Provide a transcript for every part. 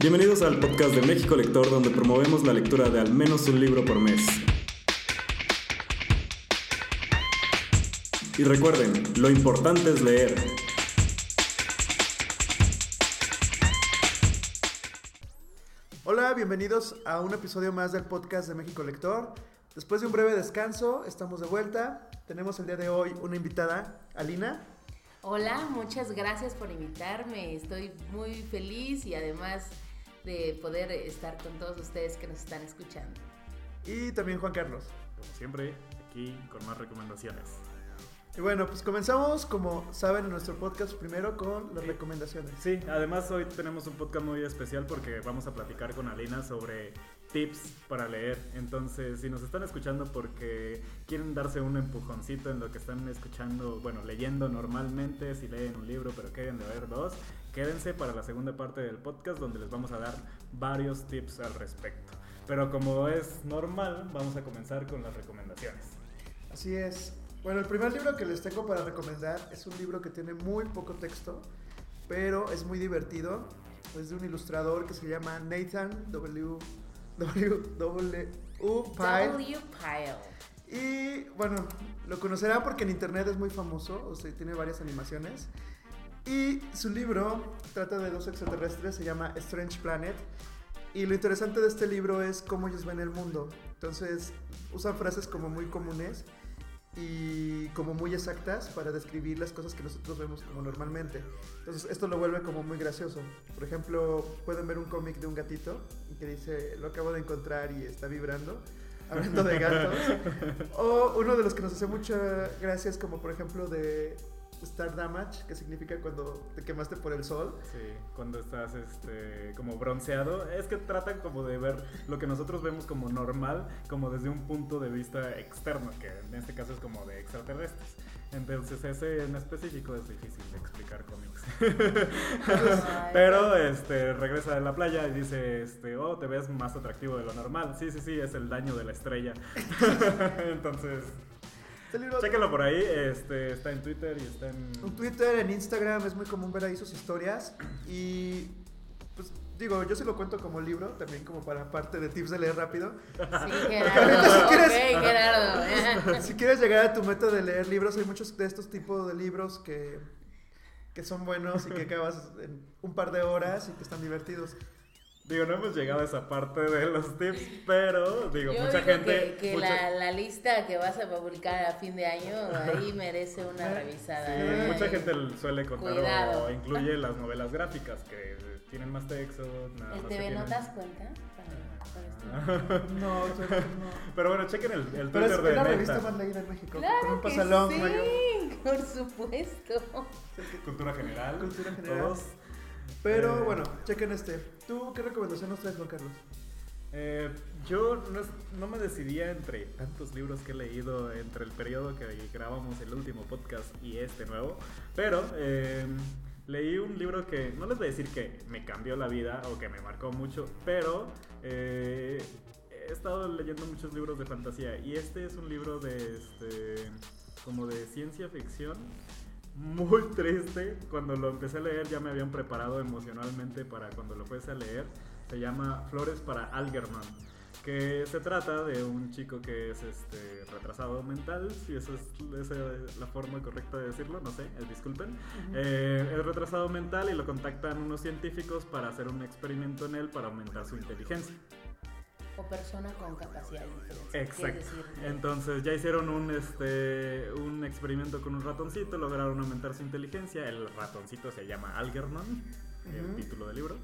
Bienvenidos al podcast de México Lector, donde promovemos la lectura de al menos un libro por mes. Y recuerden, lo importante es leer. Hola, bienvenidos a un episodio más del podcast de México Lector. Después de un breve descanso, estamos de vuelta. Tenemos el día de hoy una invitada, Alina. Hola, muchas gracias por invitarme. Estoy muy feliz y además de poder estar con todos ustedes que nos están escuchando. Y también Juan Carlos. Como siempre, aquí con más recomendaciones. Y bueno, pues comenzamos, como saben, en nuestro podcast primero con las recomendaciones. Sí, además hoy tenemos un podcast muy especial porque vamos a platicar con Alina sobre tips para leer. Entonces, si nos están escuchando porque quieren darse un empujoncito en lo que están escuchando, bueno, leyendo normalmente, si leen un libro pero quieren leer dos, quédense para la segunda parte del podcast donde les vamos a dar varios tips al respecto. Pero como es normal, vamos a comenzar con las recomendaciones. Así es. Bueno, el primer libro que les tengo para recomendar es un libro que tiene muy poco texto, pero es muy divertido. Es de un ilustrador que se llama Nathan W. W. W. Pyle. W. Pyle. Y bueno, lo conocerán porque en internet es muy famoso, o sea, tiene varias animaciones. Y su libro trata de dos extraterrestres, se llama Strange Planet. Y lo interesante de este libro es cómo ellos ven el mundo. Entonces, usan frases como muy comunes y como muy exactas para describir las cosas que nosotros vemos como normalmente. Entonces esto lo vuelve como muy gracioso. Por ejemplo, pueden ver un cómic de un gatito que dice, lo acabo de encontrar y está vibrando, hablando de gatos. o uno de los que nos hace mucha gracia es como por ejemplo de Star Damage, que significa cuando te quemaste por el sol. Sí, cuando estás este, como bronceado. Es que tratan como de ver lo que nosotros vemos como normal, como desde un punto de vista externo, que en este caso es como de extraterrestres. Entonces ese en específico es difícil de explicar cómics. Pero este regresa de la playa y dice, este, oh, te ves más atractivo de lo normal. Sí, sí, sí, es el daño de la estrella. Entonces, Chéquenlo por ahí, este, está en Twitter y está en... en Twitter, en Instagram, es muy común ver ahí sus historias. Y pues digo, yo se lo cuento como libro, también como para parte de tips de leer rápido. Sí, ahorita Gerardo. si quieres- Ok, Gerardo. si quieres llegar a tu método de leer libros, hay muchos de estos tipos de libros que, que son buenos y que acabas en un par de horas y que están divertidos. Digo, no hemos llegado a esa parte de los tips, pero digo, Yo mucha digo gente... que, que mucha- la, la lista que vas a publicar a fin de año, ahí merece una revisada. Sí, ¿eh? mucha gente suele contar Cuidado. o incluye las novelas gráficas que tienen más texto. Nada ¿El más que TV tienen- Notas cuenta? Para- para esto? Ah. No, yo no. Pero bueno, chequen el, el Pero es Twitter de la revista más leída en México. con Claro un que pasalón sí, mayor. por supuesto. Cultura general. Cultura general. Todos. Pero Eh, bueno, chequen este. ¿Tú qué recomendación nos traes, Juan Carlos? Eh, yo no, no me decidía entre tantos libros que he leído entre el periodo que grabamos el último podcast y este nuevo, pero eh, leí un libro que no les voy a decir que me cambió la vida o que me marcó mucho, pero eh, he estado leyendo muchos libros de fantasía y este es un libro de este como de ciencia ficción muy triste. Cuando lo empecé a leer ya me habían preparado emocionalmente para cuando lo fuese a leer. Se llama Flores para Algernon. Que se trata de un chico que es este retrasado mental, si esa es, esa es la forma correcta de decirlo, no sé, eh, disculpen. Eh, es retrasado mental y lo contactan unos científicos para hacer un experimento en él para aumentar su inteligencia. O persona con capacidad diferente. Exacto. Decir, Entonces ya hicieron un, este, un experimento con un ratoncito, lograron aumentar su inteligencia. El ratoncito se llama Algernon, el Ujú. título del libro.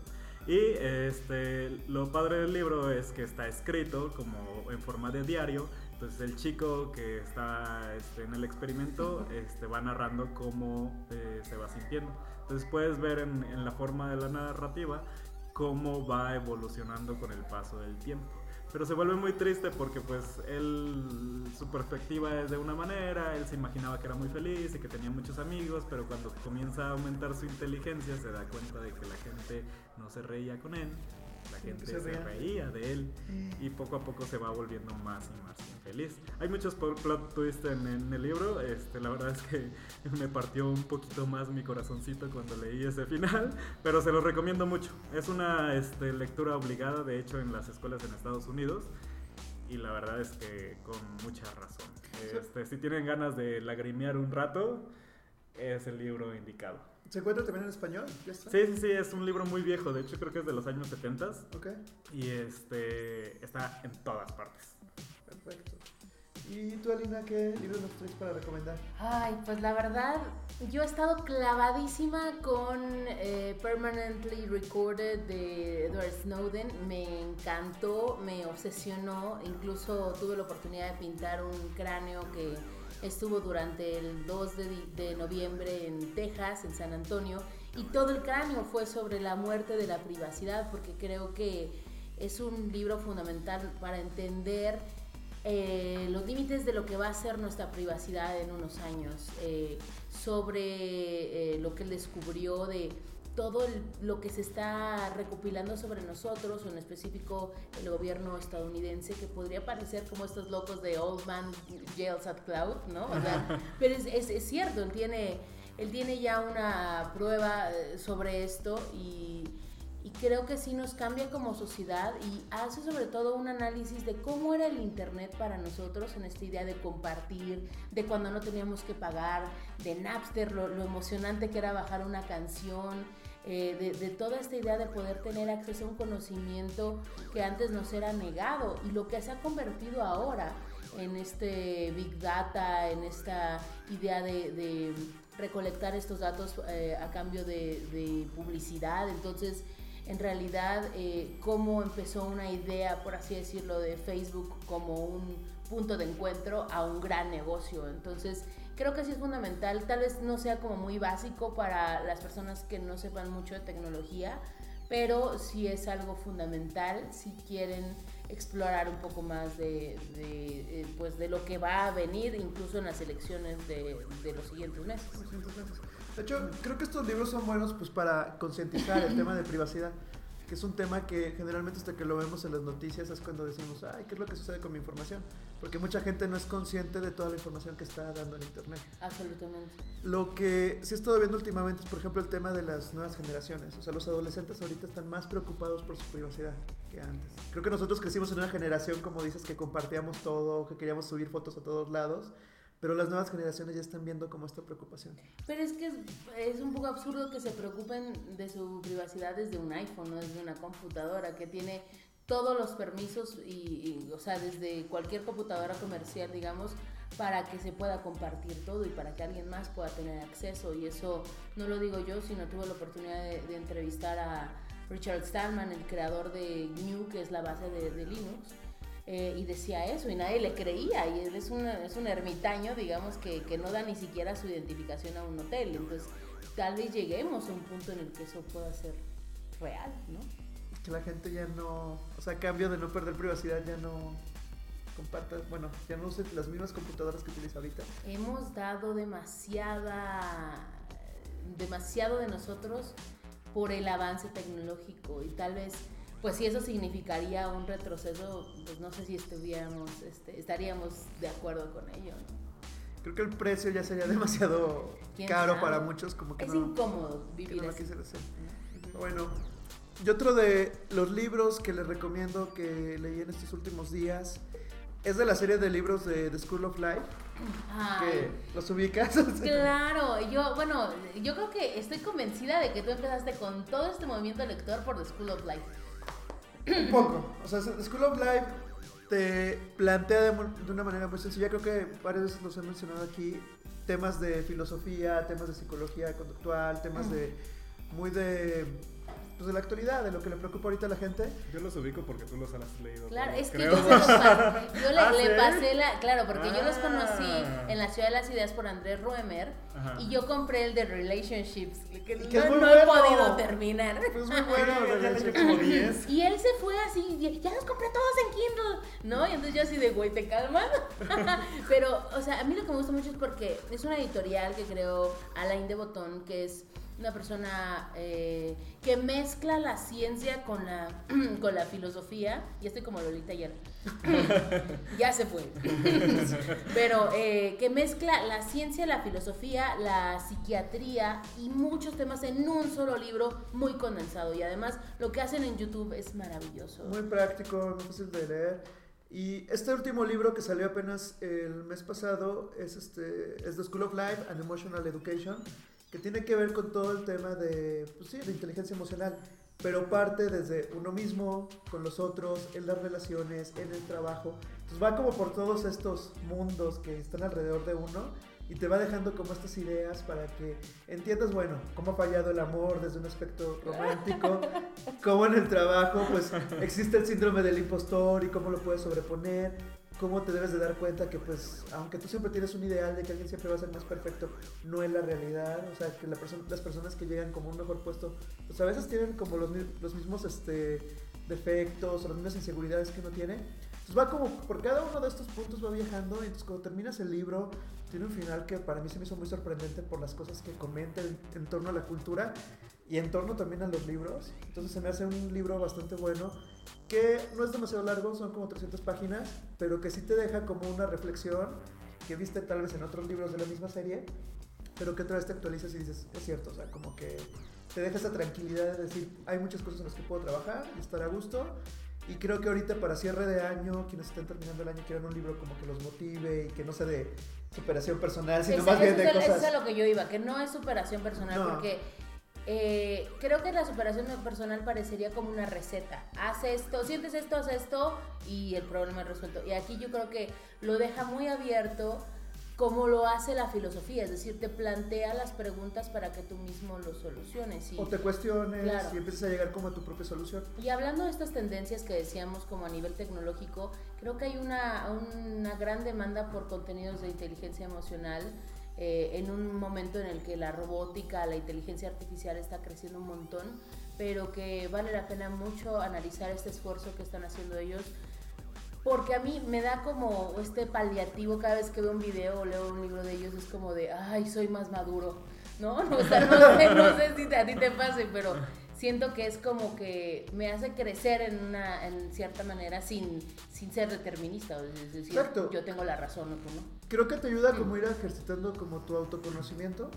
Y este, lo padre del libro es que está escrito como en forma de diario. Entonces el chico que está este, en el experimento este, va narrando cómo eh, se va sintiendo. Entonces puedes ver en, en la forma de la narrativa cómo va evolucionando con el paso del tiempo. Pero se vuelve muy triste porque pues él, su perspectiva es de una manera, él se imaginaba que era muy feliz y que tenía muchos amigos, pero cuando comienza a aumentar su inteligencia se da cuenta de que la gente no se reía con él, la gente se se, reía. de él y poco a poco se va volviendo más y más feliz. Hay muchos plot twists en, en el libro. Este, la verdad es que me partió un poquito más mi corazoncito cuando leí ese final, pero se lo recomiendo mucho. Es una este, lectura obligada, de hecho, en las escuelas en Estados Unidos. Y la verdad es que con mucha razón. Este, si tienen ganas de lagrimear un rato, es el libro indicado. ¿Se encuentra también en español? ¿Ya está? Sí, sí, sí, es un libro muy viejo, de hecho creo que es de los años 70 Ok, y este está en todas partes. perfecto. ¿Y tú, Alina, qué libro nos traes para recomendar? Ay, pues la verdad, yo he estado clavadísima con eh, Permanently Recorded de Edward Snowden. Me encantó, me obsesionó. Incluso tuve la oportunidad de pintar un cráneo que estuvo durante el 2 de, noviembre en Texas, en San Antonio. Y todo el cráneo fue sobre la muerte de la privacidad, porque creo que es un libro fundamental para entender eh, los límites de lo que va a ser nuestra privacidad en unos años, eh, sobre eh, lo que él descubrió de todo el- lo que se está recopilando sobre nosotros, o en específico el gobierno estadounidense, que podría parecer como estos locos de Old Man Jails at Cloud, ¿no? O sea, pero es, es- es cierto, él tiene, él tiene ya una prueba eh, sobre esto y, y creo que sí nos cambia como sociedad y hace sobre todo un análisis de cómo era el Internet para nosotros en esta idea de compartir, de cuando no teníamos que pagar, de Napster, lo, lo emocionante que era bajar una canción, eh, de, toda esta idea de poder tener acceso a un conocimiento que antes nos era negado y lo que se ha convertido ahora en este Big Data, en esta idea de, recolectar estos datos eh, a cambio de, de publicidad. Entonces, en realidad, eh, cómo empezó una idea, por así decirlo, de Facebook como un punto de encuentro a un gran negocio. Entonces, creo que sí es fundamental. Tal vez no sea como muy básico para las personas que no sepan mucho de tecnología, pero sí es algo fundamental si quieren explorar un poco más de, de, eh, pues de lo que va a venir incluso en las elecciones de, de los siguientes meses. De hecho, creo que estos libros son buenos pues para concientizar el tema de privacidad, que es un tema que generalmente hasta que lo vemos en las noticias es cuando decimos, ay, ¿qué es lo que sucede con mi información? Porque mucha gente no es consciente de toda la información que está dando en Internet. Absolutamente. Lo que sí he estado viendo últimamente es, por ejemplo, el tema de las nuevas generaciones. O sea, los adolescentes ahorita están más preocupados por su privacidad que antes. Creo que nosotros crecimos en una generación, como dices, que compartíamos todo, que queríamos subir fotos a todos lados. Pero las nuevas generaciones ya están viendo como esta preocupación. Pero es que es, es un poco absurdo que se preocupen de su privacidad desde un iPhone, no desde una computadora que tiene todos los permisos y, y, o sea, desde cualquier computadora comercial, digamos, para que se pueda compartir todo y para que alguien más pueda tener acceso. Y eso no lo digo yo, sino tuve la oportunidad de, de entrevistar a Richard Stallman, el creador de GNU, que es la base de, de Linux. Eh, y decía eso y nadie le creía y él es, una, es un ermitaño digamos que, que, no da ni siquiera su identificación a un hotel entonces tal vez lleguemos a un punto en el que eso pueda ser real ¿no? que la gente ya no o sea a cambio de no perder privacidad ya no comparta bueno ya no use las mismas computadoras que utiliza ahorita hemos dado demasiada demasiado de nosotros por el avance tecnológico y tal vez pues si eso significaría un retroceso, pues no sé si estuviéramos, este, estaríamos de acuerdo con ello. ¿no? Creo que el precio ya sería demasiado caro sabe? para muchos, como que es no, incómodo vivir que no así. hacer. Bueno, y otro de los libros que les recomiendo que leí en estos últimos días es de la serie de libros de The School of Life, Ay, que los ubicas. Claro, yo, bueno, yo creo que estoy convencida de que tú empezaste con todo este movimiento lector por The School of Life. Un poco. O sea, School of Life te plantea de, de una manera muy sencilla, creo que varias veces los he mencionado aquí, temas de filosofía, temas de psicología conductual, temas de muy de pues de la actualidad, de lo que le preocupa ahorita a la gente. Yo los ubico porque tú los has leído. Claro, todos, es que creo. yo, los yo le, ¿Ah, le pasé la, claro, porque yo los conocí Ah. en la Ciudad de las Ideas por Andrés Ruemer Ajá. y yo compré el de Relationships, que, no, no he podido terminar. Pues muy bueno, 10. Y él se fue así, y ya los compré todos en Kindle, ¿no? Y entonces yo así de, güey, ¿te calmas? Pero, o sea, a mí lo que me gusta mucho es porque es una editorial que creó Alain de Botón, que es una persona eh, que mezcla la ciencia con la, con la filosofía. Ya estoy como Lolita ayer. ya se fue. Pero eh, que mezcla la ciencia, la filosofía, la psiquiatría y muchos temas en un solo libro muy condensado. Y además lo que hacen en YouTube es maravilloso. Muy práctico, muy fácil de leer. Y este último libro que salió apenas el mes pasado es, este, es The School of Life and Emotional Education que tiene que ver con todo el tema de, pues sí, de inteligencia emocional, pero parte desde uno mismo, con los otros, en las relaciones, en el trabajo. Entonces va como por todos estos mundos que están alrededor de uno y te va dejando como estas ideas para que entiendas, bueno, cómo ha fallado el amor desde un aspecto romántico, cómo en el trabajo pues existe el síndrome del impostor y cómo lo puedes sobreponer, cómo te debes de dar cuenta que pues aunque tú siempre tienes un ideal de que alguien siempre va a ser más perfecto, no es la realidad, o sea, que la las personas que llegan como un mejor puesto, pues a veces tienen como los, los mismos este, defectos o las mismas inseguridades que uno tiene. Entonces va como por cada uno de estos puntos va viajando. Y entonces cuando terminas el libro tiene un final que para mí se me hizo muy sorprendente por las cosas que comenta en torno a la cultura y en torno también a los libros. Entonces se me hace un libro bastante bueno que no es demasiado largo, son como 300 páginas, pero que sí te deja como una reflexión que viste tal vez en otros libros de la misma serie, pero que otra vez te actualizas y dices, es cierto, o sea, como que te deja esa tranquilidad de decir, hay muchas cosas en las que puedo trabajar y estar a gusto. Y creo que ahorita para cierre de año, quienes estén terminando el año quieran un libro como que los motive y que no sea de superación personal, sino más bien de cosas... Eso es lo que yo iba, que no es superación personal, porque eh, creo que la superación personal parecería como una receta. Haz esto, sientes esto, haz esto y el problema es resuelto. Y aquí yo creo que lo deja muy abierto como lo hace la filosofía, es decir, te plantea las preguntas para que tú mismo lo soluciones. o te cuestiones y empieces a llegar como a tu propia solución. Y hablando de estas tendencias que decíamos como a nivel tecnológico, creo que hay una, una gran demanda por contenidos de inteligencia emocional eh, en un momento en el que la robótica, la inteligencia artificial está creciendo un montón, pero que vale la pena mucho analizar este esfuerzo que están haciendo ellos, porque a mí me da como este paliativo cada vez que veo un video o leo un libro de ellos, es como de, ay, soy más maduro, ¿no? no, sé, no sé si a ti te pase, pero siento que es como que me hace crecer en una en cierta manera sin, sin ser determinista, es decir, yo tengo la razón o tú no. Creo que te ayuda como mm. ir ejercitando como tu autoconocimiento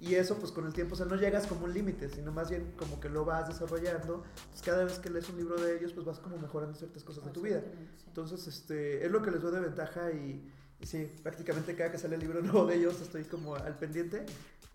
y eso pues con el tiempo, o sea, no llegas como un límite, sino más bien como que lo vas desarrollando, pues cada vez que lees un libro de ellos pues vas como mejorando ciertas cosas de tu vida. Entonces, este, es lo que les doy de ventaja y, y sí, prácticamente cada que sale el libro nuevo de ellos estoy como al pendiente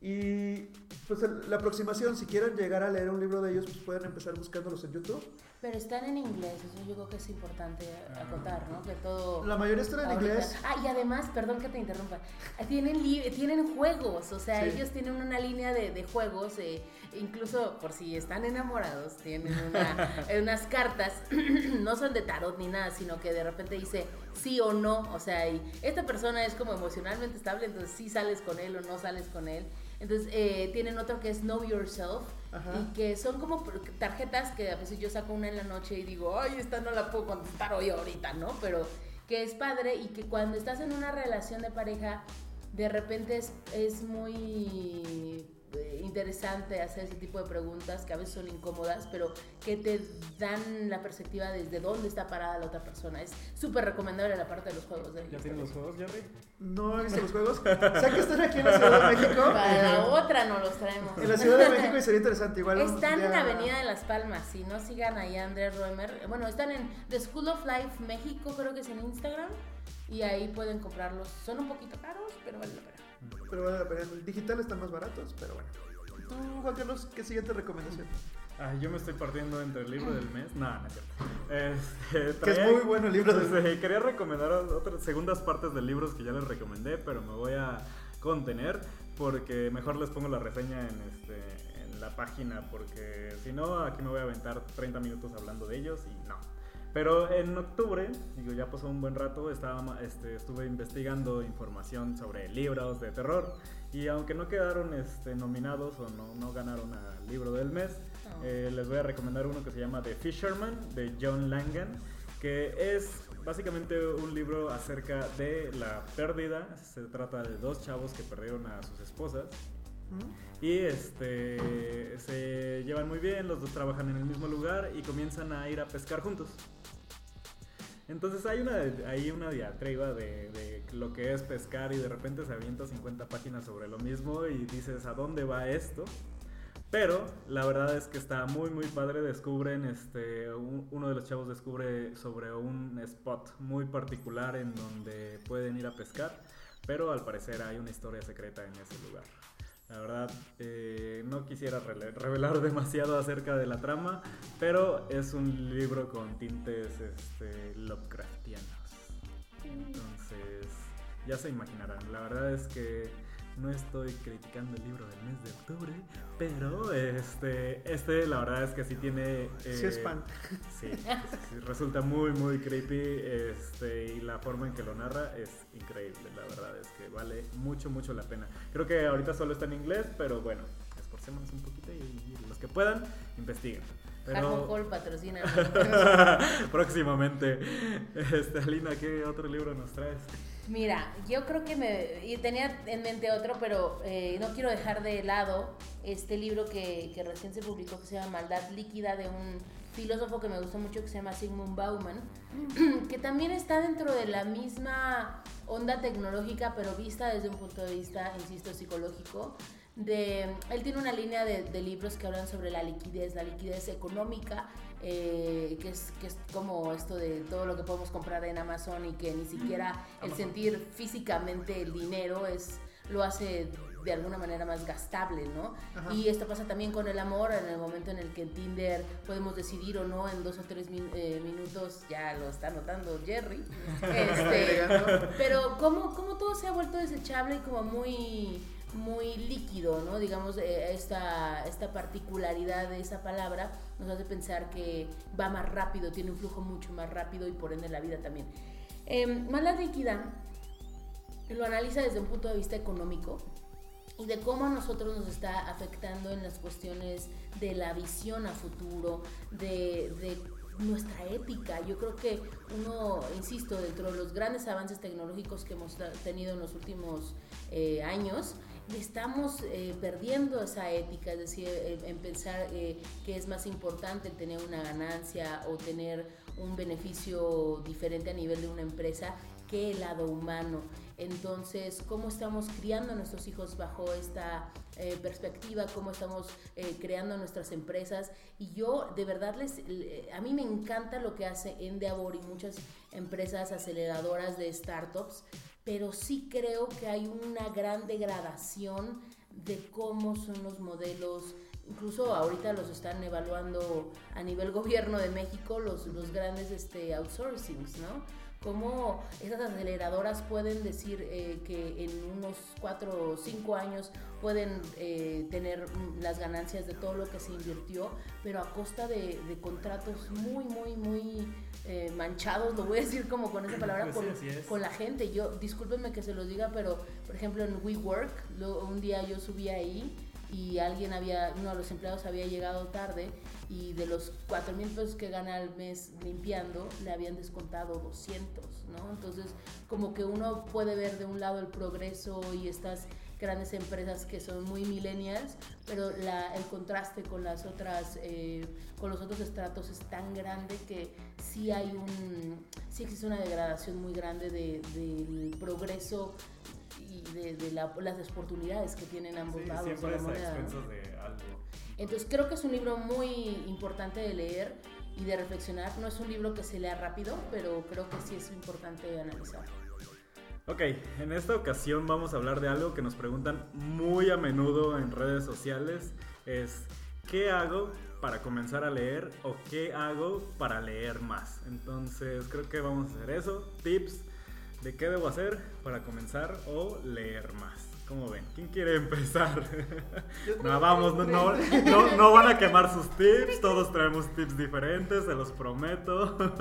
y pues la aproximación, si quieren llegar a leer un libro de ellos, pues pueden empezar buscándolos en YouTube. Pero están en inglés, eso yo creo que es importante acotar, ¿no? Que todo... La mayoría están en inglés. Ah, y además, perdón que te interrumpa, tienen, tienen juegos, o sea, ellos tienen una línea de, de juegos, eh, incluso por si están enamorados, tienen unas cartas, no son de tarot ni nada, sino que de repente dice sí o no, o sea, y esta persona es como emocionalmente estable, entonces sí sales con él o no sales con él. Entonces eh, tienen otro que es Know Yourself y que son como tarjetas que a veces yo saco una en la noche y digo, ay, esta no la puedo contestar hoy ahorita, ¿no? Pero que es padre y que cuando estás en una relación de pareja, de repente es, es muy eh, interesante hacer ese tipo de preguntas que a veces son incómodas, pero que te dan la perspectiva desde dónde está parada la otra persona. Es súper recomendable la parte de los juegos. ¿Ya tienen los juegos, Jerry? No he visto los juegos. sé que están aquí en la Ciudad de México. Para la otra no los traemos. En la Ciudad de México y sería interesante. Igual están en la Avenida de Las Palmas. Si no sigan ahí a Andrés Roemer. Bueno, están en The School of Life México, creo que es en Instagram. Y ahí pueden comprarlos. Son un poquito caros, pero vale la pena. Pero la pena. El digital están más baratos, pero bueno. ¿Tú, Juan Carlos, qué siguiente recomendación? yo me estoy partiendo entre el libro del mes. No, no es cierto. Este, que es muy bueno el libro del mes. Quería recomendar otras segundas partes de libros que ya les recomendé, pero me voy a contener porque mejor les pongo la reseña en, este, en la página, porque si no, aquí me voy a aventar 30 minutos hablando de ellos y no. Pero en octubre, digo, ya pasó un buen rato, estaba, este, estuve investigando información sobre libros de terror y aunque no quedaron este, nominados o no, no ganaron al libro del mes, eh, les voy a recomendar uno que se llama The Fisherman de John Langan, que es básicamente un libro acerca de la pérdida. Se trata de dos chavos que perdieron a sus esposas. Y este se llevan muy bien, los dos trabajan en el mismo lugar y comienzan a ir a pescar juntos. Entonces hay una, hay una diatriba de, lo que es pescar y de repente se avienta 50 páginas sobre lo mismo y dices, ¿a dónde va esto? Pero la verdad es que está muy muy padre. Descubren, este, un- uno de los chavos descubre sobre un spot muy particular en donde pueden ir a pescar. Pero al parecer hay una historia secreta en ese lugar. La verdad, eh, no quisiera revelar demasiado acerca de la trama, pero es un libro con tintes este, Lovecraftianos. Entonces, ya se imaginarán. La verdad es que no estoy criticando el libro del mes de octubre, pero este, este la verdad es que sí tiene... Sí eh, espanta. Sí, sí, resulta muy, muy creepy este, y la forma en que lo narra es increíble. La verdad es que vale mucho, mucho la pena. Creo que ahorita solo está en inglés, pero bueno, esforcémonos un poquito y, y los que puedan, investiguen. Harmon Pero Hall patrocina. próximamente, este, Alina, ¿qué otro libro nos traes? Mira, yo creo que me y tenía en mente otro, pero eh, no quiero dejar de lado este libro que, que recién se publicó que se llama Maldad Líquida de un filósofo que me gustó mucho que se llama Sigmund Bauman, que también está dentro de la misma onda tecnológica, pero vista desde un punto de vista, insisto, psicológico. De, él tiene una línea de, de libros que hablan sobre la liquidez, la liquidez económica, eh, que, es, que es como esto de todo lo que podemos comprar en Amazon y que ni siquiera el sentir físicamente el dinero es lo hace de alguna manera más gastable, ¿no? Ajá. Y esto pasa también con el amor, en el momento en el que en Tinder podemos decidir o no en dos o tres min- eh, minutos, ya lo está notando Jerry, este, pero como, como todo se ha vuelto desechable y como muy muy líquido, ¿no? Digamos, eh, esta, esta particularidad de esa palabra nos hace pensar que va más rápido, tiene un flujo mucho más rápido y por ende la vida también. Eh, Mala líquida lo analiza desde un punto de vista económico y de cómo a nosotros nos está afectando en las cuestiones de la visión a futuro, de, de nuestra ética. Yo creo que uno, insisto, dentro de los grandes avances tecnológicos que hemos tenido en los últimos eh, años, estamos eh, perdiendo esa ética, es decir, eh, en pensar eh, que es más importante tener una ganancia o tener un beneficio diferente a nivel de una empresa que el lado humano. Entonces, ¿cómo estamos criando a nuestros hijos bajo esta eh, perspectiva? ¿Cómo estamos eh, creando nuestras empresas? Y yo, de verdad, les, le- a mí me encanta lo que hace Endeavor y muchas empresas aceleradoras de startups, pero sí creo que hay una gran degradación de cómo son los modelos incluso ahorita los están evaluando a nivel gobierno de México los, los grandes este, outsourcings, ¿no? Cómo esas aceleradoras pueden decir eh, que en unos cuatro o cinco años pueden eh, tener mm, las ganancias de todo lo que se invirtió, pero a costa de, de contratos muy, muy, muy eh, manchados, lo voy a decir como con esa palabra, Pues con, sí, así es. con la gente. Yo, discúlpenme que se los diga, pero por ejemplo en WeWork, lo- un día yo subí ahí y alguien había, uno de los empleados había llegado tarde y de los 4 mil pesos que gana al mes limpiando, le habían descontado 200, ¿no? Entonces, como que uno puede ver de un lado el progreso y estas grandes empresas que son muy millennials, pero la, el contraste con las otras, eh, con los otros estratos es tan grande que sí hay un, sí existe una degradación muy grande de- del progreso y de, de la- las oportunidades que tienen ambos Sí, lados de la moneda. ¿no? de algo. Entonces creo que es un libro muy importante de leer y de reflexionar. No es un libro que se lea rápido, pero creo que sí es importante analizar. Ok, en esta ocasión vamos a hablar de algo que nos preguntan muy a menudo en redes sociales. Es, ¿qué hago para comenzar a leer o qué hago para leer más? Entonces creo que vamos a hacer eso. Tips de qué debo hacer para comenzar o leer más. ¿Cómo ven? ¿Quién quiere empezar? no, vamos, no, no, no, no van a quemar sus tips. Todos traemos tips diferentes, se los prometo.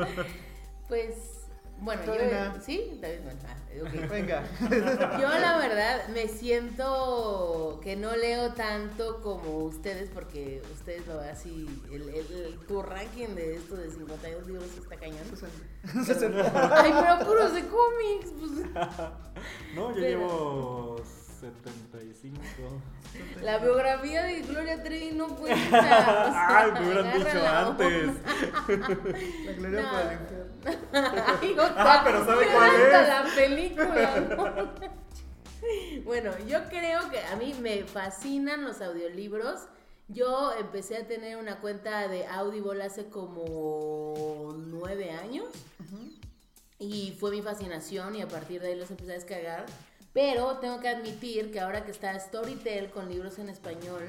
Pues, bueno, yo... ¿Sí? David, bueno, ah, ok. Venga. Yo la verdad me siento que no leo tanto como ustedes porque ustedes lo así, el, el- el- tu ranking de esto de 52 libros está cañón. Susana. Ay, pero puros de cómics. Pues. No, yo Pero- llevo 75. La biografía de Gloria Trevi no cuenta. o sea, Ay, me hubieran dicho la antes. La gloria No. para el Ah, pero ¿sabe cuál es? la película. ¿no? bueno, yo creo que a mí me fascinan los audiolibros. Yo empecé a tener una cuenta de Audible hace como nueve años. Y fue mi fascinación y a partir de ahí los empecé a descargar. Pero tengo que admitir que ahora que está Storytel con libros en español,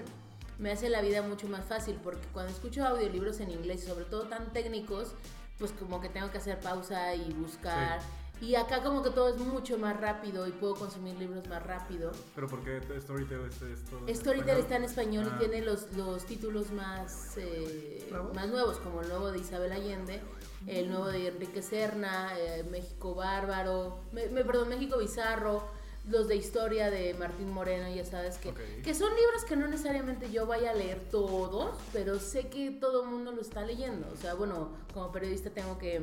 me hace la vida mucho más fácil porque cuando escucho audiolibros en inglés y sobre todo tan técnicos, pues como que tengo que hacer pausa y buscar. Y acá como que todo es mucho más rápido y puedo consumir libros más rápido. Pero ¿por qué Storytel es esto? en Storytel está en español Ah. y tiene los, los títulos más, eh, ¿Nuevos? más nuevos, como el nuevo de Isabel Allende, el nuevo de Enrique Serna, eh, México Bárbaro, me, me- perdón, México Bizarro, los de historia de Martín Moreno, ya sabes que, que son libros que no necesariamente yo vaya a leer todos, pero sé que todo el mundo lo está leyendo. O sea, bueno, como periodista tengo que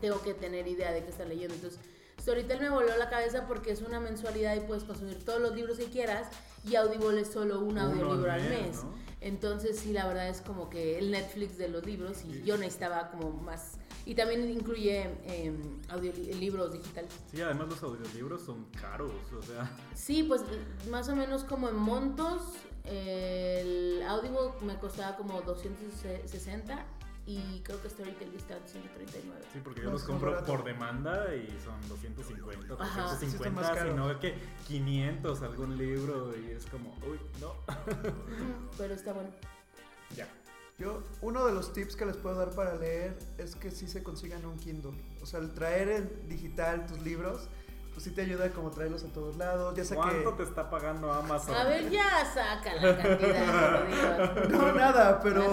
tengo que tener idea de qué está leyendo. Entonces, Storytel me voló la cabeza porque es una mensualidad y puedes consumir todos los libros que quieras y Audible es solo un audiolibro al mes, mes. ¿no? Entonces, sí, la verdad es como que el Netflix de los libros y Sí. yo necesitaba como más... Y también incluye eh, audiolibros digitales. Sí, además los audiolibros son caros, o sea, Sí, pues más o menos como en montos, el Audible me costaba como 260 y creo que Storytel está en 139. sí, porque yo No, los compro por demanda y son 250, Ajá. Sí, están 350, más caros. sino que 500 algún libro y es como, uy, no, Pero está bueno. ya. Yo, uno de los tips que les puedo dar para leer es que sí se consigan un Kindle. O sea, el traer en digital tus libros, pues sí te ayuda como traerlos a todos lados. Ya sé ¿Cuánto que... te está pagando Amazon? A ver, ya saca la cantidad. No, nada, pero,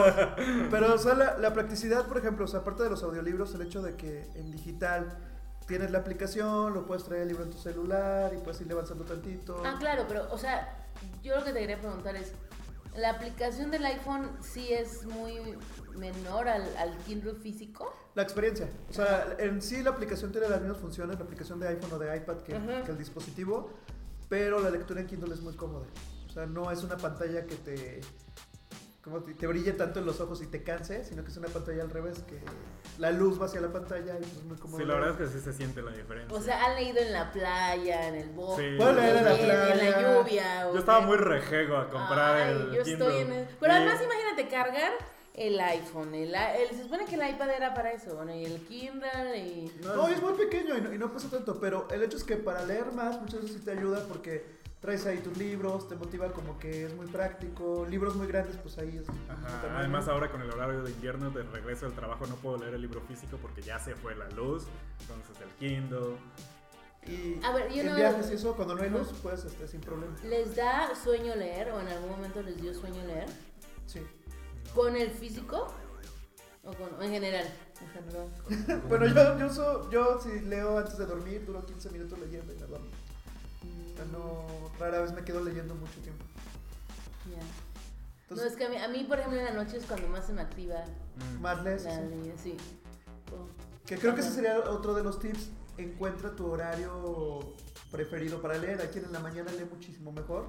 pero o sea, la, la practicidad, por ejemplo, o sea, aparte de los audiolibros, el hecho de que en digital tienes la aplicación, lo puedes traer el libro en tu celular y puedes irle avanzando tantito. Ah, claro, pero, o sea, yo lo que te quería preguntar es, ¿la aplicación del iPhone sí es muy menor al, al Kindle físico? La experiencia. O sea, en sí la aplicación tiene las mismas funciones, la aplicación de iPhone o de iPad que el dispositivo, pero la lectura en Kindle es muy cómoda. O sea, no es una pantalla que te, como te, te brille tanto en los ojos y te canse, sino que es una pantalla al revés, que la luz va hacia la pantalla y pues es muy cómodo. Sí, la verdad es que sí se siente la diferencia. O sea, ¿han leído en la playa, en el bosque? Sí. Puedo leer en la en la playa. lluvia? o yo estaba qué? muy rejego a comprar Ay, el yo Kindle. estoy en el... Pero Y- además imagínate cargar el iPhone, el, el- se supone que el iPad era para eso, bueno, y el Kindle y... No, es muy pequeño y no, y no pesa tanto, pero el hecho es que para leer más muchas veces sí te ayuda porque traes ahí tus libros, te motiva como que es muy práctico, libros muy grandes pues ahí es... Ajá. Además ahora con el horario de invierno de regreso del trabajo no puedo leer el libro físico porque ya se fue la luz, entonces el Kindle. Y A ver, yo en no- viajes y eso, cuando no hay luz, pues este, sin problema. ¿Les da sueño leer o en algún momento les dio sueño leer? Sí, ¿Con el físico? ¿O con, en general? en general. bueno, yo, yo, so- yo si leo antes de dormir, duro 15 minutos leyendo y me duermo. Sea, no, rara vez me quedo leyendo mucho tiempo. Ya. Entonces, no, es que a mí, a mí, por ejemplo, en la noche es cuando más se me activa Mm. más lees. la sí. ley, sí. Oh. Que creo que ese sería otro de los tips. Encuentra tu horario preferido para leer. Hay quien en la mañana lee muchísimo mejor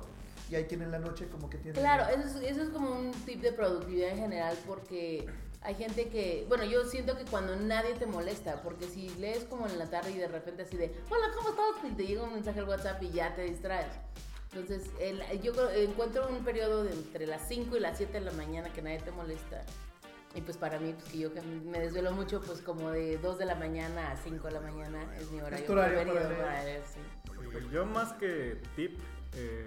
y hay quien en la noche como que tiene... Claro, eso es, eso es como un tip de productividad en general porque hay gente que, bueno, yo siento que cuando nadie te molesta, porque si lees como en la tarde y de repente así de, hola, ¿cómo estás? Y te llega un mensaje al WhatsApp y ya te distraes. Entonces, el- yo encuentro un periodo de entre las 5 y las 7 de la mañana que nadie te molesta. Y pues para mí, pues que yo que me desvelo mucho, pues como de 2 de la mañana a 5 de la mañana es mi horario, tu horario preferido para leer. para leer, sí. Sí, Yo más que tip, eh,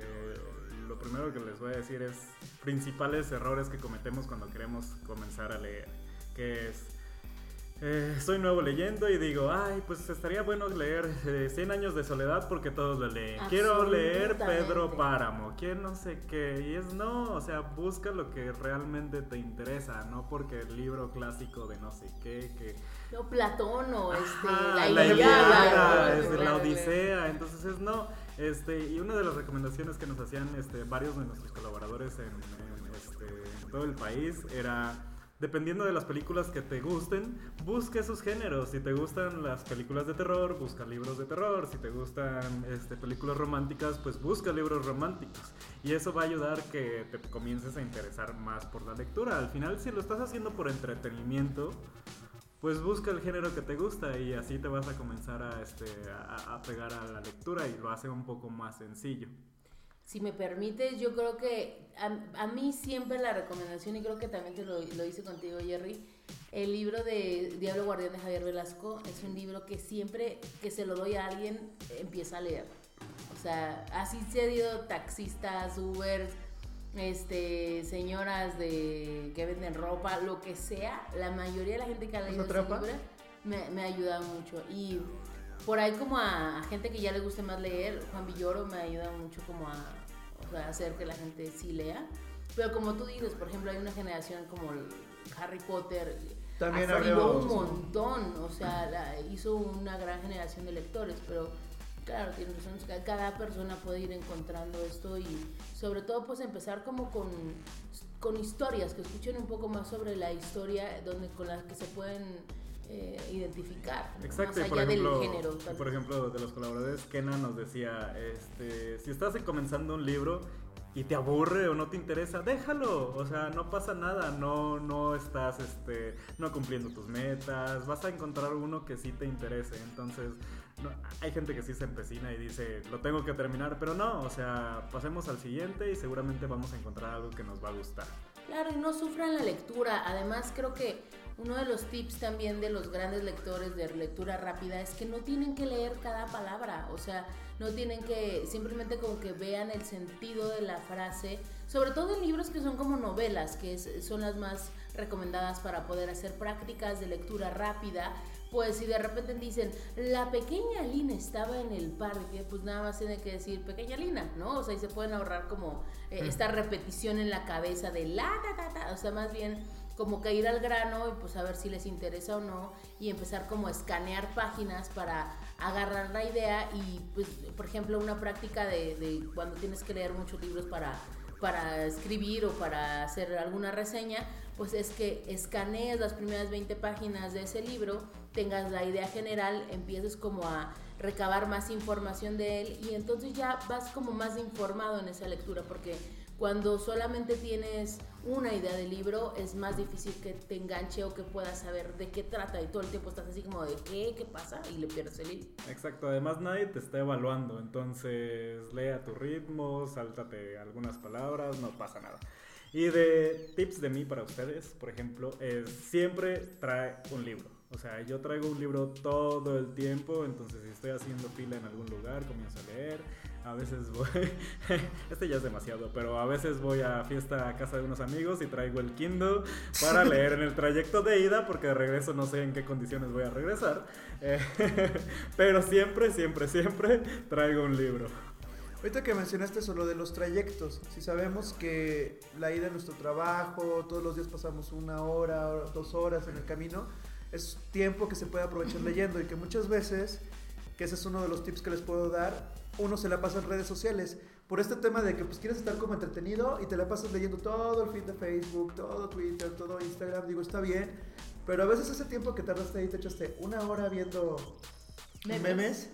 lo primero que les voy a decir es principales errores que cometemos cuando queremos comenzar a leer, que es eh, soy nuevo leyendo y digo, ay, pues estaría bueno leer eh, 100 años de soledad porque todos lo leen. Quiero leer. Pedro Páramo, quiero no sé qué. Y es no, o sea, busca lo que realmente te interesa, no porque el libro clásico de no sé qué, que No, Platón o este, Ajá, la, la Ilíada, ¿no? este, la Odisea, entonces es no, este, y una de las recomendaciones que nos hacían este, varios de nuestros colaboradores en, este, todo el país era dependiendo de las películas que te gusten, busca esos géneros. Si te gustan las películas de terror, busca libros de terror. Si te gustan este, películas románticas, pues busca libros románticos. Y eso va a ayudar que te comiences a interesar más por la lectura. Al final, si lo estás haciendo por entretenimiento, pues busca el género que te gusta y así te vas a comenzar a, este, a, pegar a la lectura y lo hace un poco más sencillo. Si me permites, yo creo que a, mí siempre la recomendación, y creo que también te lo, lo, hice contigo, Jerry, el libro de Diablo Guardián de Javier Velasco es un libro que siempre que se lo doy a alguien empieza a leer. O sea, así se ha ido taxistas, Ubers, este, señoras de que venden ropa, lo que sea, la mayoría de la gente que ha leído ese libro me, me ha ayudado mucho. Y por ahí como a, gente que ya le guste más leer, Juan Villoro me ayuda mucho como a, hacer que la gente sí lea. Pero como tú dices, por ejemplo, hay una generación como Harry Potter, también un montón, o sea, hizo una gran generación de lectores, pero Claro, tienes razón, cada persona puede ir encontrando esto y sobre todo pues empezar como con, con historias, que escuchen un poco más sobre la historia donde, con las que se pueden eh, identificar. Exacto, más allá por ejemplo, del género. Por ejemplo, de los colaboradores, Kenan nos decía, este, si estás comenzando un libro y te aburre o no te interesa, déjalo. O sea, no pasa nada, no, no estás este, no cumpliendo tus metas, vas a encontrar uno que sí te interese. Entonces, hay gente que sí se empecina y dice, lo tengo que terminar, pero no, o sea, pasemos al siguiente y seguramente vamos a encontrar algo que nos va a gustar. Claro, y no sufran la lectura. Además, creo que uno de los tips también de los grandes lectores de lectura rápida es que no tienen que leer cada palabra, o sea, no tienen que simplemente como que vean el sentido de la frase, sobre todo en libros que son como novelas, que son las más recomendadas para poder hacer prácticas de lectura rápida, pues si de repente dicen, la pequeña Lina estaba en el parque, pues nada más tiene que decir pequeña Lina, ¿no? O sea, y se pueden ahorrar como eh, esta repetición en la cabeza de la, ta, ta, ta, o sea, más bien como que ir al grano y pues a ver si les interesa o no y empezar como a escanear páginas para agarrar la idea y pues por ejemplo una práctica de, de cuando tienes que leer muchos libros para para escribir o para hacer alguna reseña, pues es que escanees las primeras 20 páginas de ese libro, tengas la idea general, empieces como a recabar más información de él y entonces ya vas como más informado en esa lectura porque cuando solamente tienes una idea del libro es más difícil que te enganche o que puedas saber de qué trata y todo el tiempo estás así como de qué, qué pasa y le pierdes el hilo. Exacto, además nadie te está evaluando, entonces lee a tu ritmo, sáltate algunas palabras, no pasa nada. Y de tips de mí para ustedes, por ejemplo, es siempre trae un libro. O sea, yo traigo un libro todo el tiempo, entonces si estoy haciendo fila en algún lugar, comienzo a leer a veces voy, este ya es demasiado, pero a veces voy a fiesta a casa de unos amigos y traigo el Kindle para leer en el trayecto de ida, porque de regreso no sé en qué condiciones voy a regresar. pero siempre, siempre, siempre traigo un libro. Ahorita que mencionaste solo de los trayectos, si sabemos que la ida a nuestro trabajo, todos los días pasamos una hora, dos horas en el camino, es tiempo que se puede aprovechar leyendo y que muchas veces, que ese es uno de los tips que les puedo dar, uno se la pasa en redes sociales. Por este tema de que pues quieres estar como entretenido y te la pasas leyendo todo el feed de Facebook, todo Twitter, todo Instagram, digo, está bien, pero a veces ese tiempo que tardaste ahí te echaste una hora viendo memes,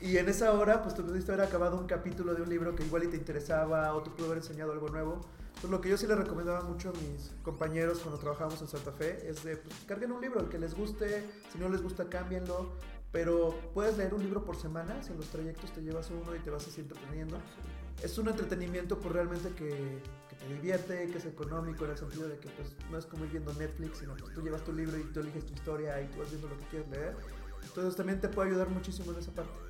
y en esa hora pues tú pudiste haber acabado un capítulo de un libro que igual y te interesaba o te pudo haber enseñado algo nuevo. Pues lo que yo sí le recomendaba mucho a mis compañeros cuando trabajamos en Santa Fe es de pues, carguen un libro, el que les guste, si no les gusta cámbienlo, pero puedes leer un libro por semana, si en los trayectos te llevas uno y te vas así entreteniendo. Es un entretenimiento pues realmente que, que, te divierte, que es económico en el sentido de que pues no es como ir viendo Netflix, sino que tú llevas tu libro y tú eliges tu historia y tú vas viendo lo que quieres leer. Entonces también te puede ayudar muchísimo en esa parte.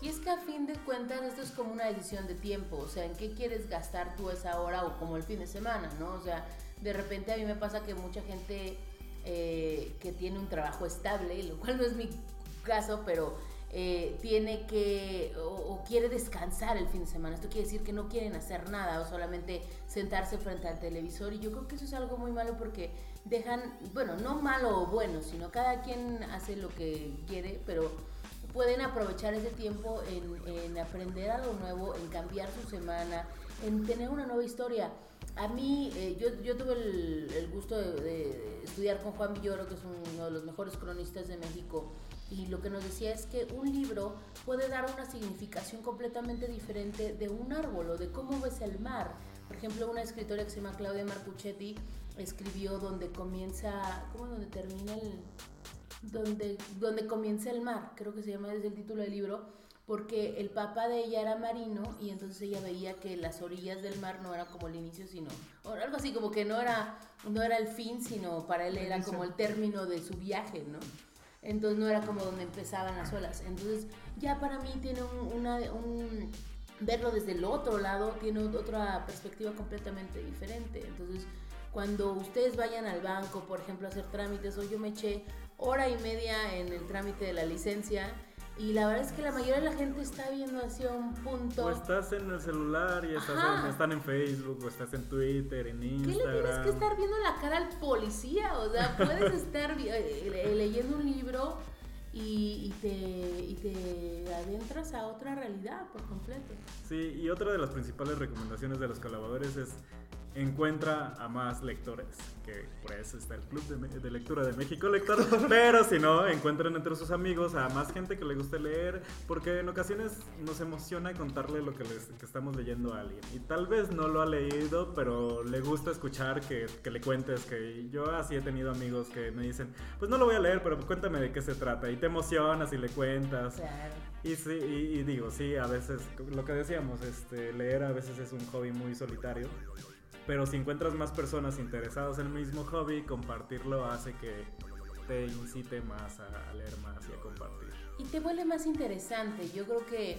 Y es que a fin de cuentas esto es como una decisión de tiempo, o sea, en qué quieres gastar tú esa hora o como el fin de semana, ¿no? O sea, de repente a mí me pasa que mucha gente eh, que tiene un trabajo estable, lo cual no es mi caso, pero eh, tiene que o, quiere descansar el fin de semana. Esto quiere decir que no quieren hacer nada o solamente sentarse frente al televisor. Y yo creo que eso es algo muy malo porque dejan, bueno, no malo o bueno, sino cada quien hace lo que quiere, pero pueden aprovechar ese tiempo en, en aprender algo nuevo, en cambiar su semana, en tener una nueva historia. a mí, eh, yo, yo tuve el, el gusto de, de estudiar con Juan Villoro, que es uno de los mejores cronistas de México, y lo que nos decía es que un libro puede dar una significación completamente diferente de un árbol o de cómo ves el mar. Por ejemplo, una escritora que se llama Claudia Marcuchetti escribió donde comienza, ¿cómo donde termina el, donde, donde comienza el mar? Creo que se llama desde el título del libro, porque el papá de ella era marino y entonces ella veía que las orillas del mar no era como el inicio, sino o algo así como que no era no era el fin, sino para él era como el término de su viaje, ¿no? Entonces no era como donde empezaban las olas. Entonces ya para mí tiene un, una, un verlo desde el otro lado tiene otra perspectiva completamente diferente. Entonces cuando ustedes vayan al banco, por ejemplo, a hacer trámites, o yo me eché hora y media en el trámite de la licencia y la verdad es que la mayoría de la gente está viendo hacia un punto. O estás en el celular y estás en- están en Facebook, o estás en Twitter, en ¿Qué Instagram. le tienes que estar viendo la cara al policía? O sea, puedes estar vi- eh, eh, leyendo un libro y, y te, y te adentras a otra realidad por completo. Sí, y otra de las principales recomendaciones de los colaboradores es encuentra a más lectores, que por eso está el Club de, Lectura de México Lector, pero si no, encuentren entre sus amigos a más gente que le guste leer, porque en ocasiones nos emociona contarle lo que, les, que estamos leyendo a alguien, y tal vez no lo ha leído, pero le gusta escuchar que, que le cuentes, que yo así he tenido amigos que me dicen, pues no lo voy a leer, pero cuéntame de qué se trata, y te emocionas y le cuentas. Claro. Y sí, y, y digo, sí, a veces, lo que decíamos, este, leer a veces es un hobby muy solitario. Pero si encuentras más personas interesadas en el mismo hobby, compartirlo hace que te incite más a, leer más y a compartir. Y te vuelve más interesante. Yo creo que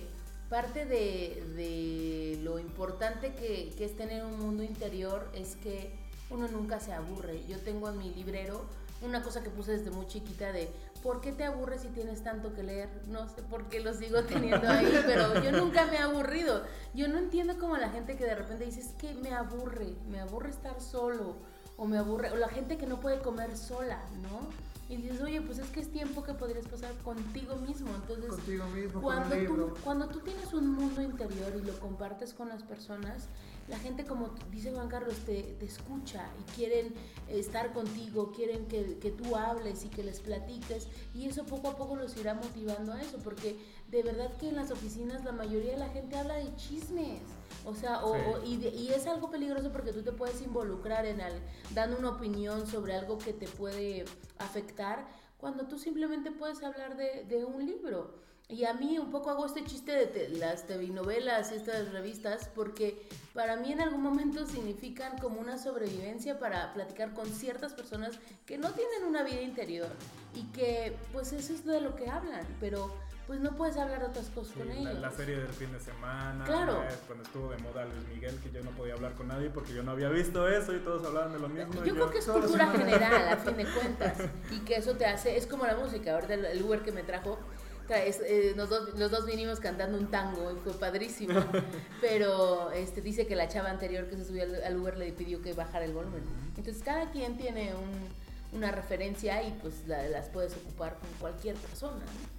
parte de, de lo importante que, que es tener un mundo interior es que uno nunca se aburre. Yo tengo en mi librero una cosa que puse desde muy chiquita de ¿por qué te aburres si tienes tanto que leer? No sé por qué lo sigo teniendo ahí, pero yo nunca me he aburrido. Yo no entiendo como la gente que de repente dice, es que me aburre, me aburre estar solo, o me aburre, o la gente que no puede comer sola, ¿no? Y dices, oye, pues es que es tiempo que podrías pasar contigo mismo. Entonces, Contigo mismo, cuando tú, cuando tú tienes un mundo interior y lo compartes con las personas, la gente, como dice Juan Carlos, te, te escucha y quieren estar contigo, quieren que, que tú hables y que les platiques. Y eso poco a poco los irá motivando a eso, porque de verdad que en las oficinas la mayoría de la gente habla de chismes. O sea, o, Sí. o- y, de- y es algo peligroso porque tú te puedes involucrar en al, dando una opinión sobre algo que te puede afectar, cuando tú simplemente puedes hablar de, de un libro. Y a mí un poco hago este chiste de te- las telenovelas y estas revistas porque para mí en algún momento significan como una sobrevivencia para platicar con ciertas personas que no tienen una vida interior y que pues eso es de lo que hablan, pero pues no puedes hablar de otras cosas Sí, con ellos. la serie del fin de semana, Claro. eh, cuando estuvo de moda Luis Miguel, que yo no podía hablar con nadie porque yo no había visto eso y todos hablaban de lo mismo. Yo creo que es cultura general, a fin de cuentas, y que eso te hace, es como la música, ahorita el, el Uber que me trajo, tra- es, eh, los, dos, los dos vinimos cantando un tango y fue padrísimo, pero este, dice que la chava anterior que se subió al, al Uber le pidió que bajara el volumen. Entonces cada quien tiene un- una referencia y pues la- las puedes ocupar con cualquier persona. ¿no?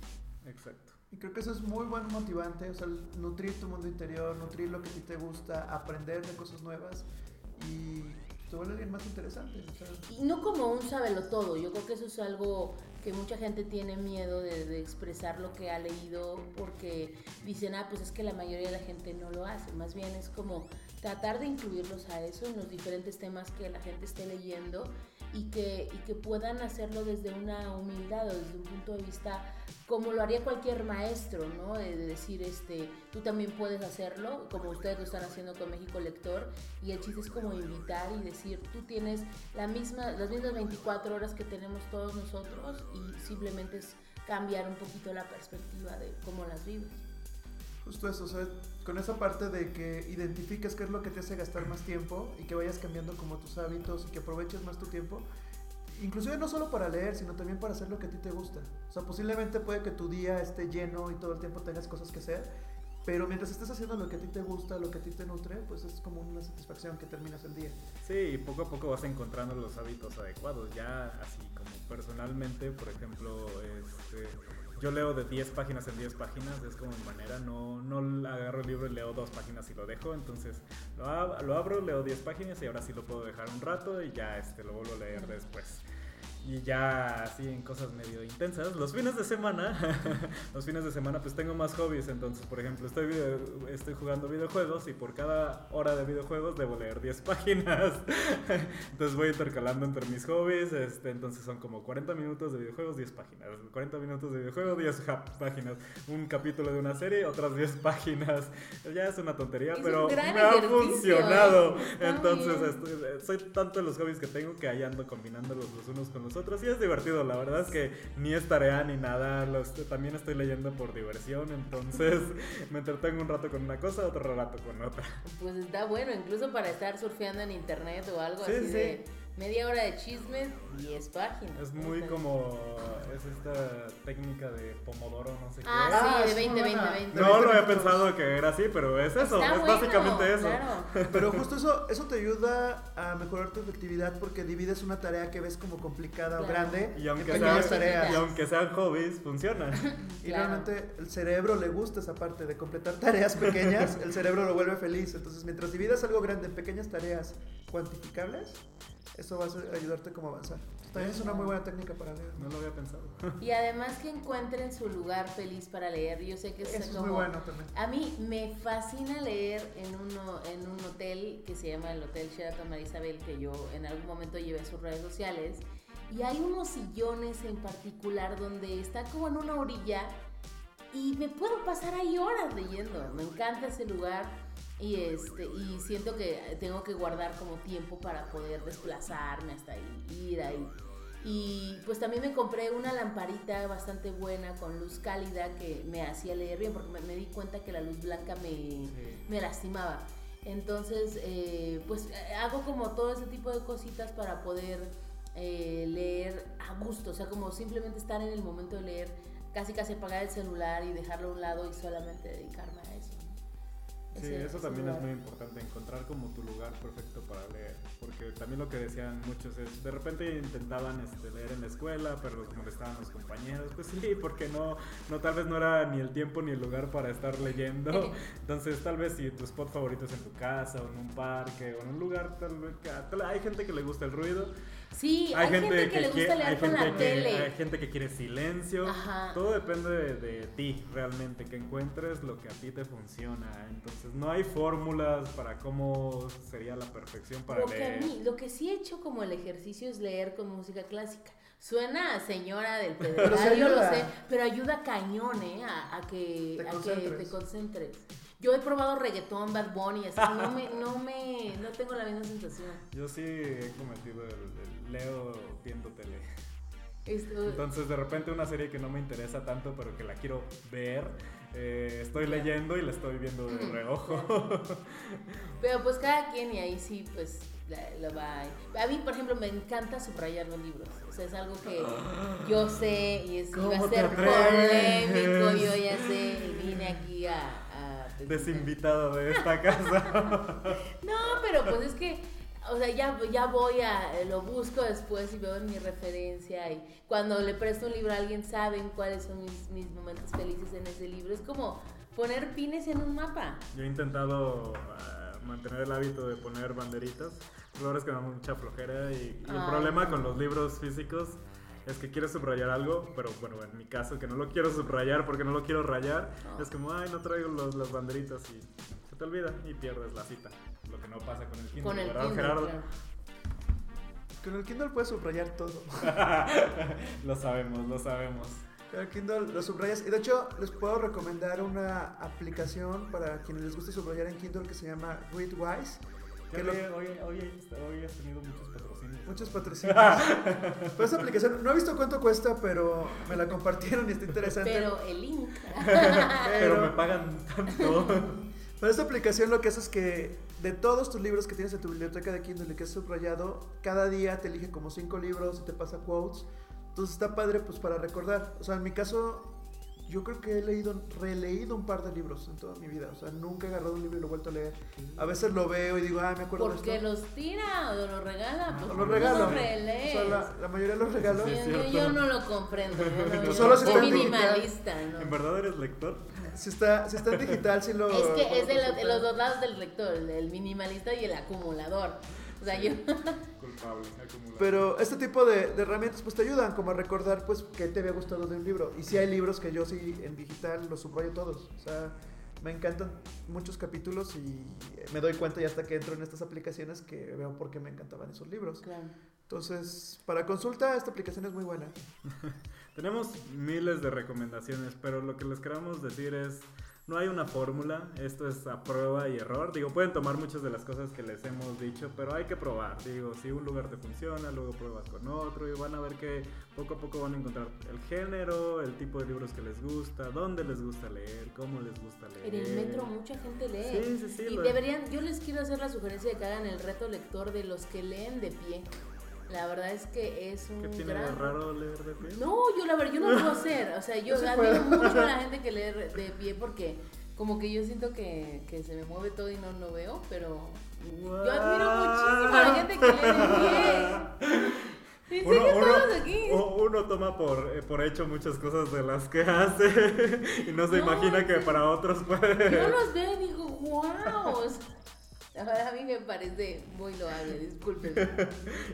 Exacto. Y creo que eso es muy buen motivante, o sea, nutrir tu mundo interior, nutrir lo que a ti te gusta, aprender de cosas nuevas y te vuelve alguien más interesante. o sea, Y no como un sábelo todo, yo creo que eso es algo que mucha gente tiene miedo de, de expresar lo que ha leído porque dicen, ah, pues es que la mayoría de la gente no lo hace, más bien es como tratar de incluirlos a eso en los diferentes temas que la gente esté leyendo y que, y que puedan hacerlo desde una humildad o desde un punto de vista como lo haría cualquier maestro, ¿no? De, de decir, este, tú también puedes hacerlo, como ustedes lo están haciendo con México Lector, y el chiste es como invitar y decir, tú tienes la misma, las mismas 24 horas que tenemos todos nosotros y simplemente es cambiar un poquito la perspectiva de cómo las vives. Justo eso, o sea, con esa parte de que identifiques qué es lo que te hace gastar más tiempo y que vayas cambiando como tus hábitos y que aproveches más tu tiempo. Inclusive no solo para leer, sino también para hacer lo que a ti te gusta. O sea, posiblemente puede que tu día esté lleno y todo el tiempo tengas cosas que hacer, pero mientras estés haciendo lo que a ti te gusta, lo que a ti te nutre, pues es como una satisfacción que terminas el día. Sí, y poco a poco vas encontrando los hábitos adecuados. Ya así como personalmente, por ejemplo, este, yo leo de 10 páginas en 10 páginas, es como mi manera, no, no agarro el libro y leo dos páginas y lo dejo, entonces lo, lo abro, leo 10 páginas y ahora sí lo puedo dejar un rato y ya este, lo vuelvo a leer después. Y ya así en cosas medio intensas, los fines de semana, los fines de semana pues tengo más hobbies, entonces por ejemplo estoy, video- estoy jugando videojuegos y por cada hora de videojuegos debo leer 10 páginas, entonces voy intercalando entre mis hobbies, este, entonces son como 40 minutos de videojuegos, 10 páginas, 40 minutos de videojuegos, 10 ja- páginas, un capítulo de una serie, otras 10 páginas, ya es una tontería, Es pero me ha funcionado, ¿eh? Está entonces estoy- soy tanto de los hobbies que tengo que ahí ando combinándolos los unos con los otros y es divertido, la verdad es que ni es tarea ni nada, los, también estoy leyendo por diversión, entonces me entretengo un rato con una cosa, otro rato con otra. Pues está bueno, incluso para estar surfeando en internet o algo Sí, así sí. de media hora de chismes, 10 páginas. Es muy Está- como, es esta técnica de Pomodoro, no sé qué. Ah, Ah, sí, es de 20, muy 20, buena. 20. No lo había pensado que era así, pero es eso, Está es bueno, básicamente eso. Claro. Pero justo eso, eso te ayuda a mejorar tu efectividad porque divides una tarea que ves como complicada o Claro. grande Y aunque, en sea- tareas. y aunque sean hobbies, funcionan. Y Claro. realmente el cerebro le gusta esa parte de completar tareas pequeñas, el cerebro lo vuelve feliz. Entonces, mientras dividas algo grande en pequeñas tareas cuantificables, eso va a ayudarte como a avanzar. También es una muy buena técnica para leer. No lo había pensado. Y además que encuentren su lugar feliz para leer. Yo sé que es Eso es como... muy bueno también. A mí me fascina leer en, uno, en un hotel que se llama el Hotel Sheraton Marisabel, que yo en algún momento llevé a sus redes sociales. Y hay unos sillones en particular donde está como en una orilla y me puedo pasar ahí horas leyendo. Me encanta ese lugar y, este, y siento que tengo que guardar como tiempo para poder desplazarme hasta ahí, ir ahí. Y pues también me compré una lamparita bastante buena con luz cálida que me hacía leer bien porque me, me di cuenta que la luz blanca me, me lastimaba. Entonces, eh, pues eh, hago como todo ese tipo de cositas para poder eh, leer a gusto, o sea, como simplemente estar en el momento de leer, casi casi apagar el celular y dejarlo a un lado y solamente dedicarme a eso. Sí, Ese- eso ese también es muy importante, encontrar como tu lugar perfecto para leer. Porque también lo que decían muchos es, de repente intentaban este, leer en la escuela, pero los molestaban los compañeros. Pues sí, porque no, no, tal vez no era ni el tiempo ni el lugar para estar leyendo. Entonces, tal vez si tu spot favorito es en tu casa, o en un parque, o en un lugar, tal vez, tal- hay gente que le gusta el ruido. Sí, hay, gente, que, le gusta leer hay con gente la que- tele. Hay gente que quiere silencio. Ajá. Todo depende de, de ti, realmente, que encuentres lo que a ti te funciona. Entonces, no hay fórmulas para cómo sería la perfección para lo que a leer. mí, lo que sí he hecho como el ejercicio es leer con música clásica. Suena a señora del pedregal, yo lo sé, pero ayuda cañón, ¿eh? A, a que, Te a que te concentres. Yo he probado reggaetón, Bad Bunny, así, no me, no me, no tengo la misma sensación. Yo sí he cometido el, el leo viendo tele. Esto- Entonces, de repente, una serie que no me interesa tanto, pero que la quiero ver, eh, estoy leyendo y la estoy viendo de reojo. Pero pues cada quien y ahí sí, pues la- lo va. A mí, por ejemplo, me encanta subrayar los libros. O sea, es algo que yo sé y es, iba ¿Cómo a ser polémico. Yo ya sé y vine aquí a. Desinvitado de esta casa. No, pero pues es que, o sea, ya, ya voy a, lo busco después y veo en mi referencia y cuando le presto un libro a alguien saben cuáles son mis, mis momentos felices en ese libro. Es como poner pines en un mapa. Yo he intentado ah, mantener el hábito de poner banderitas. La verdad es que me da mucha flojera y, y el problema con los libros físicos es que quieres subrayar algo, pero bueno, en mi caso que no lo quiero subrayar porque no lo quiero rayar, No. es como, ay, no traigo los, las banderitas y se te olvida y pierdes la cita. Lo que no pasa con el Kindle, Con el ¿verdad, Kindle, Gerardo? claro. Con el Kindle puedes subrayar todo. lo sabemos, lo sabemos. Con el Kindle lo subrayas. Y de hecho, les puedo recomendar una aplicación para quienes les guste subrayar en Kindle que se llama Readwise. Que lo- ve, hoy, hoy, hoy has tenido muchos patrocinios. Muchos patrocinios. Pero esa aplicación, no he visto cuánto cuesta, pero me la compartieron y está interesante. Pero el link. Pero me pagan tanto. Pero esta aplicación lo que hace es que de todos tus libros que tienes en tu biblioteca de Kindle y que es subrayado, cada día te elige como cinco libros y te pasa quotes. Entonces está padre pues para recordar. O sea, en mi caso, yo creo que he leído, releído un par de libros en toda mi vida. O sea, nunca he agarrado un libro y lo he vuelto a leer. A veces lo veo y digo, ah, me acuerdo de Porque esto. los tira o los regala, pues O los regalo. los O relees. sea, la, la mayoría los regalo. Sí, es yo, yo no lo comprendo. yo no- yo solo si está en minimalista, ¿no? ¿En verdad eres lector? Si está, si está en digital, sí lo. Es que es de, lo- de los dos lados del lector, el, el minimalista y el acumulador. O sea, yo. Culpable, acumulado. Pero este tipo de, de herramientas pues te ayudan como a recordar pues qué te había gustado de un libro. Y si hay libros que yo sí en digital los subrayo todos. O sea, me encantan muchos capítulos y me doy cuenta ya hasta que entro en estas aplicaciones que veo por qué me encantaban esos libros. Claro. Entonces, para consulta, esta aplicación es muy buena. Tenemos miles de recomendaciones, pero lo que les queremos decir es, no hay una fórmula, esto es a prueba y error. Digo, pueden tomar muchas de las cosas que les hemos dicho, pero hay que probar. Digo, si un lugar te funciona, luego pruebas con otro y van a ver que poco a poco van a encontrar el género, el tipo de libros que les gusta, dónde les gusta leer, cómo les gusta leer. En el metro mucha gente lee. Sí, sí, sí, Y lo- deberían, yo les quiero hacer la sugerencia de que hagan el reto lector de los que leen de pie. La verdad es que es un ¿Qué tiene de gran... raro leer de pie? No, yo la verdad, yo no lo puedo hacer. O sea, yo Sí admiro mucho a la gente que lee de pie porque como que yo siento que, que se me mueve todo y no lo veo, pero yo admiro muchísimo a la gente que lee de pie. ¿En Uno, uno- todos aquí? u- uno toma por, eh, por hecho muchas cosas de las que hace y no se No, imagina que para otros puede... Yo los veo y digo, wow. Ahora a mí me parece muy loable, disculpen.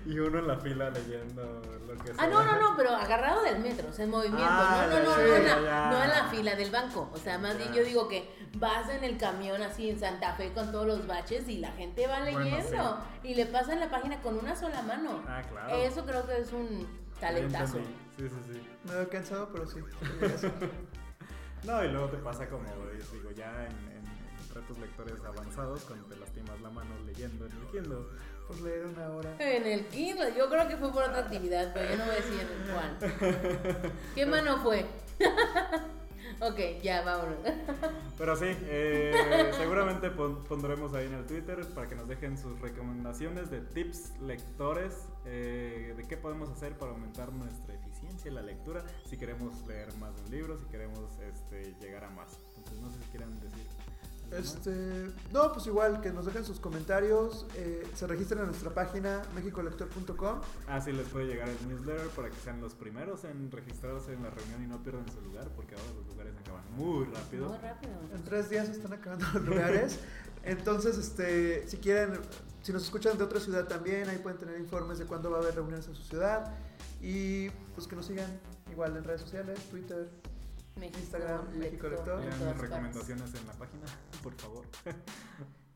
Y uno en la fila leyendo lo que sea. Ah, no, no, no, pero agarrado del metro, o sea, en movimiento. Ah, no, no, no, no, en la, no en la fila del banco. O sea, más bien yo digo que vas en el camión así en Santa Fe con todos los baches y la gente va Bueno, leyendo. Y le pasan la página con una sola mano. Ah, claro. Eso creo que es un talentazo. Sí, sí, sí. Me veo cansado, pero sí. No, y luego te pasa como, digo, ya en, en retos lectores avanzados, cuando te lastimas la mano leyendo en el Kindle. Por leer una hora. En el Kindle, yo creo que fue por otra actividad, pero yo no voy a decir cuál. ¿Qué mano fue? ok, ya, vámonos. Pero sí, eh, seguramente pon- pondremos ahí en el Twitter para que nos dejen sus recomendaciones de tips lectores, eh, de qué podemos hacer para aumentar nuestra eficiencia en la lectura, si queremos leer más de un libro, si queremos este, llegar a más. Entonces, no sé si quieran decir. Este, no, pues igual que nos dejen sus comentarios, eh, se registren en nuestra página mexicolector.com. Ah, sí, les puede llegar el newsletter para que sean los primeros en registrarse en la reunión y no pierdan su lugar, porque ahora los lugares acaban muy rápido. Muy rápido. En tres días están acabando los lugares. Entonces, este, si quieren, si nos escuchan de otra ciudad también, ahí pueden tener informes de cuándo va a haber reuniones en su ciudad. Y pues que nos sigan igual en redes sociales, Twitter. México, Instagram, México Lector. todas mis partes. recomendaciones en la página, por favor.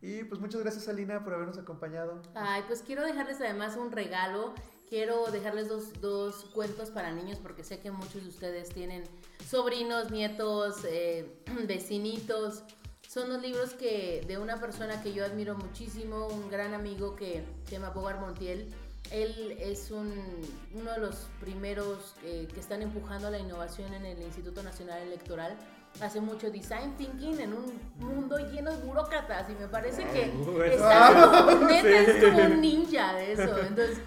Y pues muchas gracias Alina por habernos acompañado. Ay, pues quiero dejarles además un regalo. Quiero dejarles dos, dos cuentos para niños porque sé que muchos de ustedes tienen sobrinos, nietos, eh, vecinitos. Son dos libros que de una persona que yo admiro muchísimo, un gran amigo que se llama Bogart Montiel. Él es un, uno de los primeros eh, que están empujando la innovación en el Instituto Nacional Electoral. Hace mucho design thinking en un mundo lleno de burócratas y me parece que está como, neta, es como un ninja de eso. Entonces,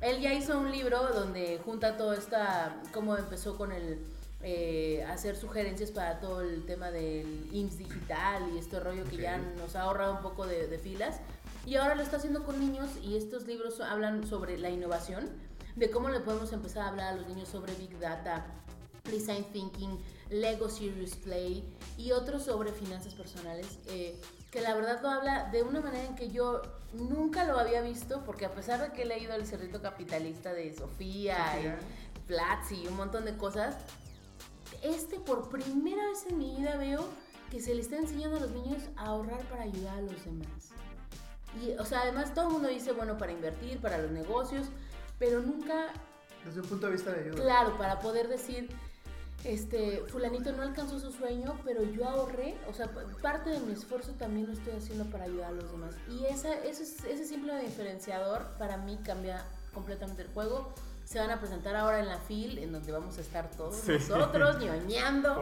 él ya hizo un libro donde junta todo esta, cómo empezó con el eh, hacer sugerencias para todo el tema del IMSS digital y este rollo que ya nos ha ahorrado un poco de, de filas. Y ahora lo está haciendo con niños y estos libros hablan sobre la innovación, de cómo le podemos empezar a hablar a los niños sobre Big Data, Design Thinking, Lego Serious Play y otros sobre finanzas personales, eh, que la verdad lo habla de una manera en que yo nunca lo había visto, porque a pesar de que he leído El Cerrito Capitalista de Sofía y Platzi y un montón de cosas, este por primera vez en mi vida veo que se le está enseñando a los niños a ahorrar para ayudar a los demás. Y, o sea, además todo el mundo dice, bueno, para invertir, para los negocios, pero nunca Desde un punto de vista de ayuda. Claro, para poder decir, este, fulanito no alcanzó su sueño, pero yo ahorré, o sea, parte de mi esfuerzo también lo estoy haciendo para ayudar a los demás. Y esa, ese, es- ese simple diferenciador para mí cambia completamente el juego. Se van a presentar ahora en la FIL, en donde vamos a estar todos Sí. nosotros, ñoñando,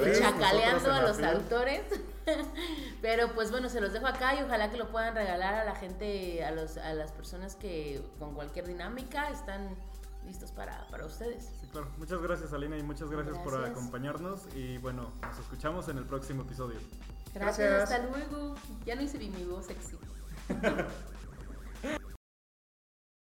vez, chacaleando a los autores. Pero pues bueno, se los dejo acá y ojalá que lo puedan regalar a la gente, a, los, a las personas que con cualquier dinámica están listos para, para ustedes. Sí, claro. Muchas gracias, Alina, y muchas gracias, por acompañarnos. Y bueno, nos escuchamos en el próximo episodio. Gracias, Gracias. hasta luego. Ya no hice mi voz sexy.